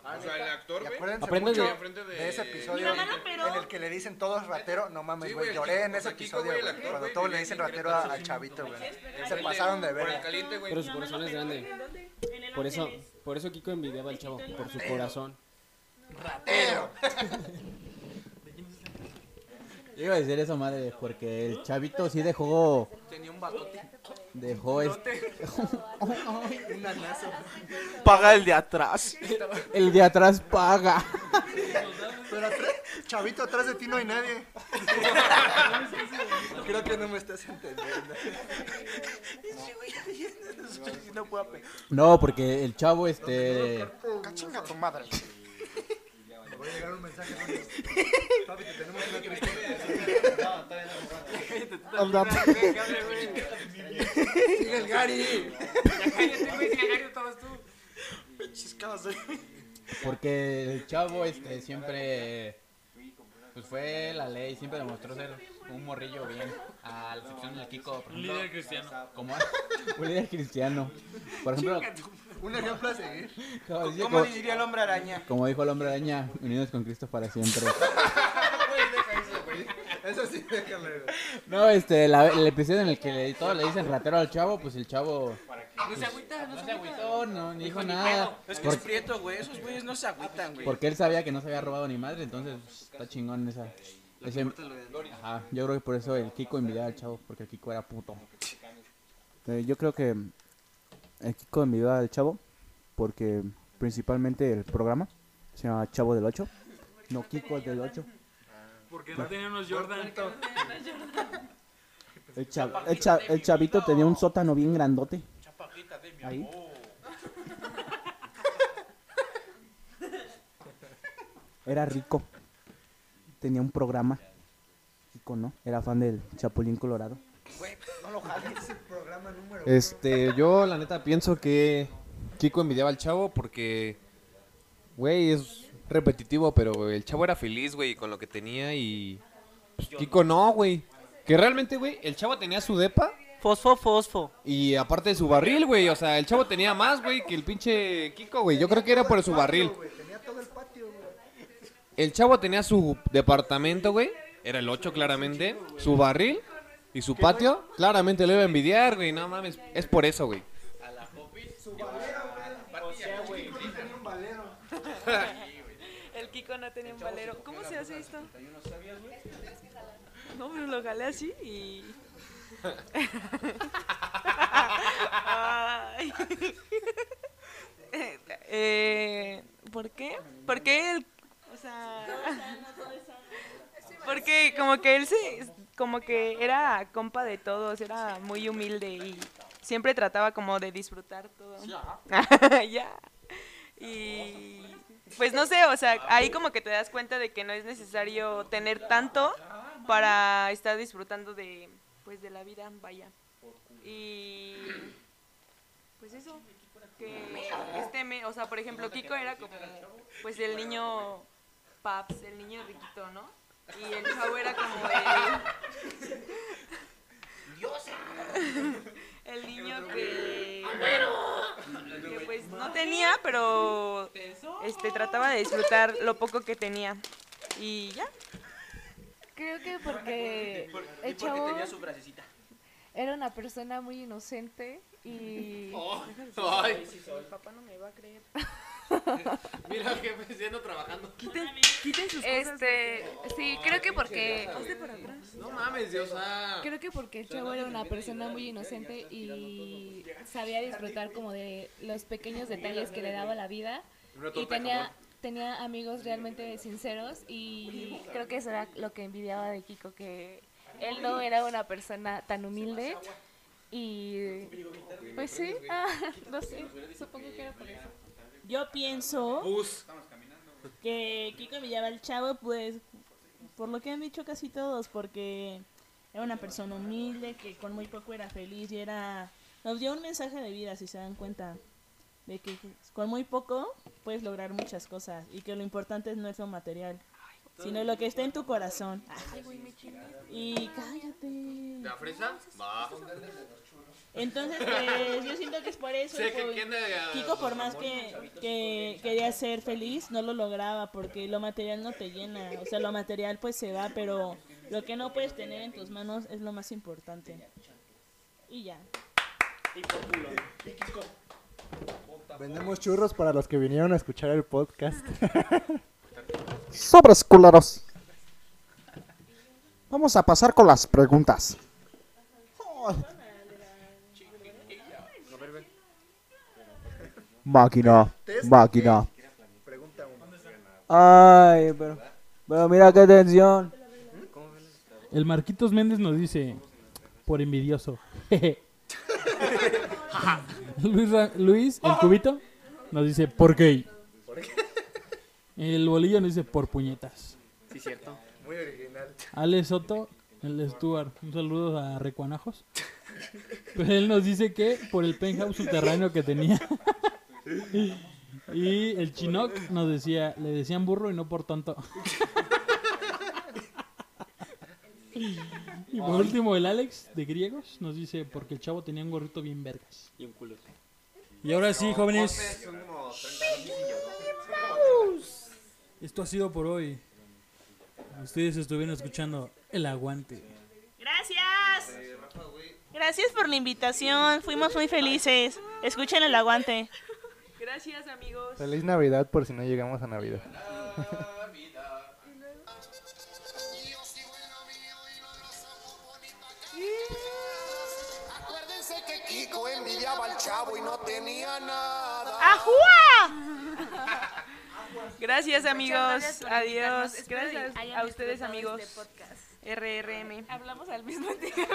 Ah, O sea, el actor, güey. mucho de- ese episodio en el que le dicen todos ratero. No mames, Sí, güey. el lloré Kiko- en ese episodio, güey, el Cuando todos le dicen en ratero al chavito, güey. Se pasaron de Por el verga. caliente, güey. Pero su corazón es grande. En el Por eso. Por eso Kiko envidiaba al chavo. Por su corazón. ¡Ratero! Yo iba a decir eso, madre, porque el chavito sí dejó. Tenía un batote. Dejó este. Un anazo. Paga el de atrás. El de atrás paga. Pero atrás, chavito, atrás de ti no hay nadie. Creo que no me estás entendiendo. No puedo pegar. No, porque el chavo, este. Cachinga tu madre. Me voy a llegar un mensaje. Papi, que tenemos una Sigue el Gary. Porque el chavo, este, siempre. Pues fue la ley, siempre demostró ser un morrillo bien. A la excepción del Kiko, por Un líder cristiano. Como un líder cristiano. Por ejemplo, Un ejemplo a seguir. como, dice- ¿Cómo diría el hombre araña? como dijo el hombre araña, unidos con Cristo para siempre. Eso sí, déjame. No, este, la- el episodio en el que le, todos le dicen ratero al chavo, pues el chavo No se agüita, no, no se agüitó, no ni dijo ni nada. pedo. Es que es prieto, güey. Esos güeyes no se agüitan, güey. porque él sabía que no se había robado ni madre, entonces pues, está chingón esa. ese- ajá, yo creo que por eso el Kiko envidiaba al chavo, porque el Kiko era puto. Eh, yo creo que el Kiko envidió al chavo porque principalmente el programa se llama Chavo del 8. No, Kiko del 8. Porque no tenía unos Jordan. El, cha- el cha- el chavito tenía un sótano bien grandote. Chapajita de mi Ahí. amor. Era rico. Tenía un programa. Kiko, ¿no? Era fan del Chapulín Colorado. Este, yo la neta pienso que Kiko envidiaba al chavo porque, güey, es repetitivo, pero el chavo era feliz, güey, con lo que tenía y pues, Kiko no, güey. Que realmente, güey, el chavo tenía su depa Fosfo, fosfo. y aparte de su barril, güey, o sea, el chavo tenía más, güey, que el pinche Kiko, güey. Yo creo que era por su barril. Tenía todo el patio. El chavo tenía su departamento, güey. Era el 8 claramente. Su barril y su patio. Claramente lo iba a envidiar, güey. No mames. Es por eso, güey. El Kiko no tenía un valero. ¿Cómo se hace esto? No, pero lo jalé así y... Ay. eh, ¿Por qué? ¿Por qué él? O sea... Porque como que él se... Como que era compa de todos, era muy humilde y siempre trataba como de disfrutar todo. ya. Y pues no sé, o sea, ahí como que te das cuenta de que no es necesario tener tanto para estar disfrutando de pues de la vida, vaya. Y pues eso que este me, o sea, por ejemplo, Kiko era como pues el niño paps, el niño riquito, ¿no? Y el chavo era como el el niño que que pues no tenía, pero este trataba de disfrutar lo poco que tenía. Y ya. Creo que porque Y el porque chavo tenía su frasecita. era una persona muy inocente y... Ay. Mi papá no me va a creer. Mira, jefe, siendo trabajando. Quiten, quiten sus cosas. Este, sí, creo que porque... Hazte para atrás. No mames, Dios. Creo que porque el chavo era una persona muy inocente y sabía disfrutar como de los pequeños detalles que le daba la vida y tenía tenía amigos realmente sinceros y creo que eso era lo que envidiaba de Kiko que él no era una persona tan humilde y pues sí, ah, no sé, supongo que era por eso. Yo pienso Bus. que Kiko Villalba chavo, pues, por lo que han dicho casi todos, porque era una persona humilde, que con muy poco era feliz y era... Nos dio un mensaje de vida, si se dan cuenta. de que con muy poco puedes lograr muchas cosas y que lo importante no es lo material, sino lo que está en tu corazón. Y cállate. ¿La fresa? Va. Entonces, pues yo siento que es por eso. Que por- de- Kiko, por más que, que quería ser feliz, no lo lograba porque lo material no te llena. O sea, lo material pues se va, pero lo que no puedes tener en tus manos es lo más importante. Y ya. Vendemos churros para los que vinieron a escuchar el podcast. Sobres culeros. Vamos a pasar con las preguntas. Máquina, máquina. Ay, pero, pero mira qué tensión. El Marquitos Méndez nos dice, por envidioso. Luis, Ra- Luis, el cubito, nos dice, por gay. El bolillo nos dice, por puñetas. Sí, cierto. Muy original. Ale Soto, el Stuart, un saludo a Recuanajos. Pero él nos dice que por el penthouse subterráneo que tenía. y el Chinook nos decía, le decían burro y no por tonto. y por último el Alex de Griegos nos dice porque el chavo tenía un gorrito bien vergas. Y un culo. Y ahora sí, jóvenes. Son como 30 Esto ha sido por hoy. Ustedes estuvieron escuchando El Aguante. Gracias. Gracias por la invitación. Fuimos muy felices. Escuchen el aguante. Gracias, amigos. Feliz Navidad por si no llegamos a Navidad. Acuérdense que Kiko envidiaba al chavo y no tenía nada. ¡Ajúa! Gracias, amigos. Adiós. Gracias a ustedes, amigos. este podcast. RRM. Hablamos al mismo tiempo.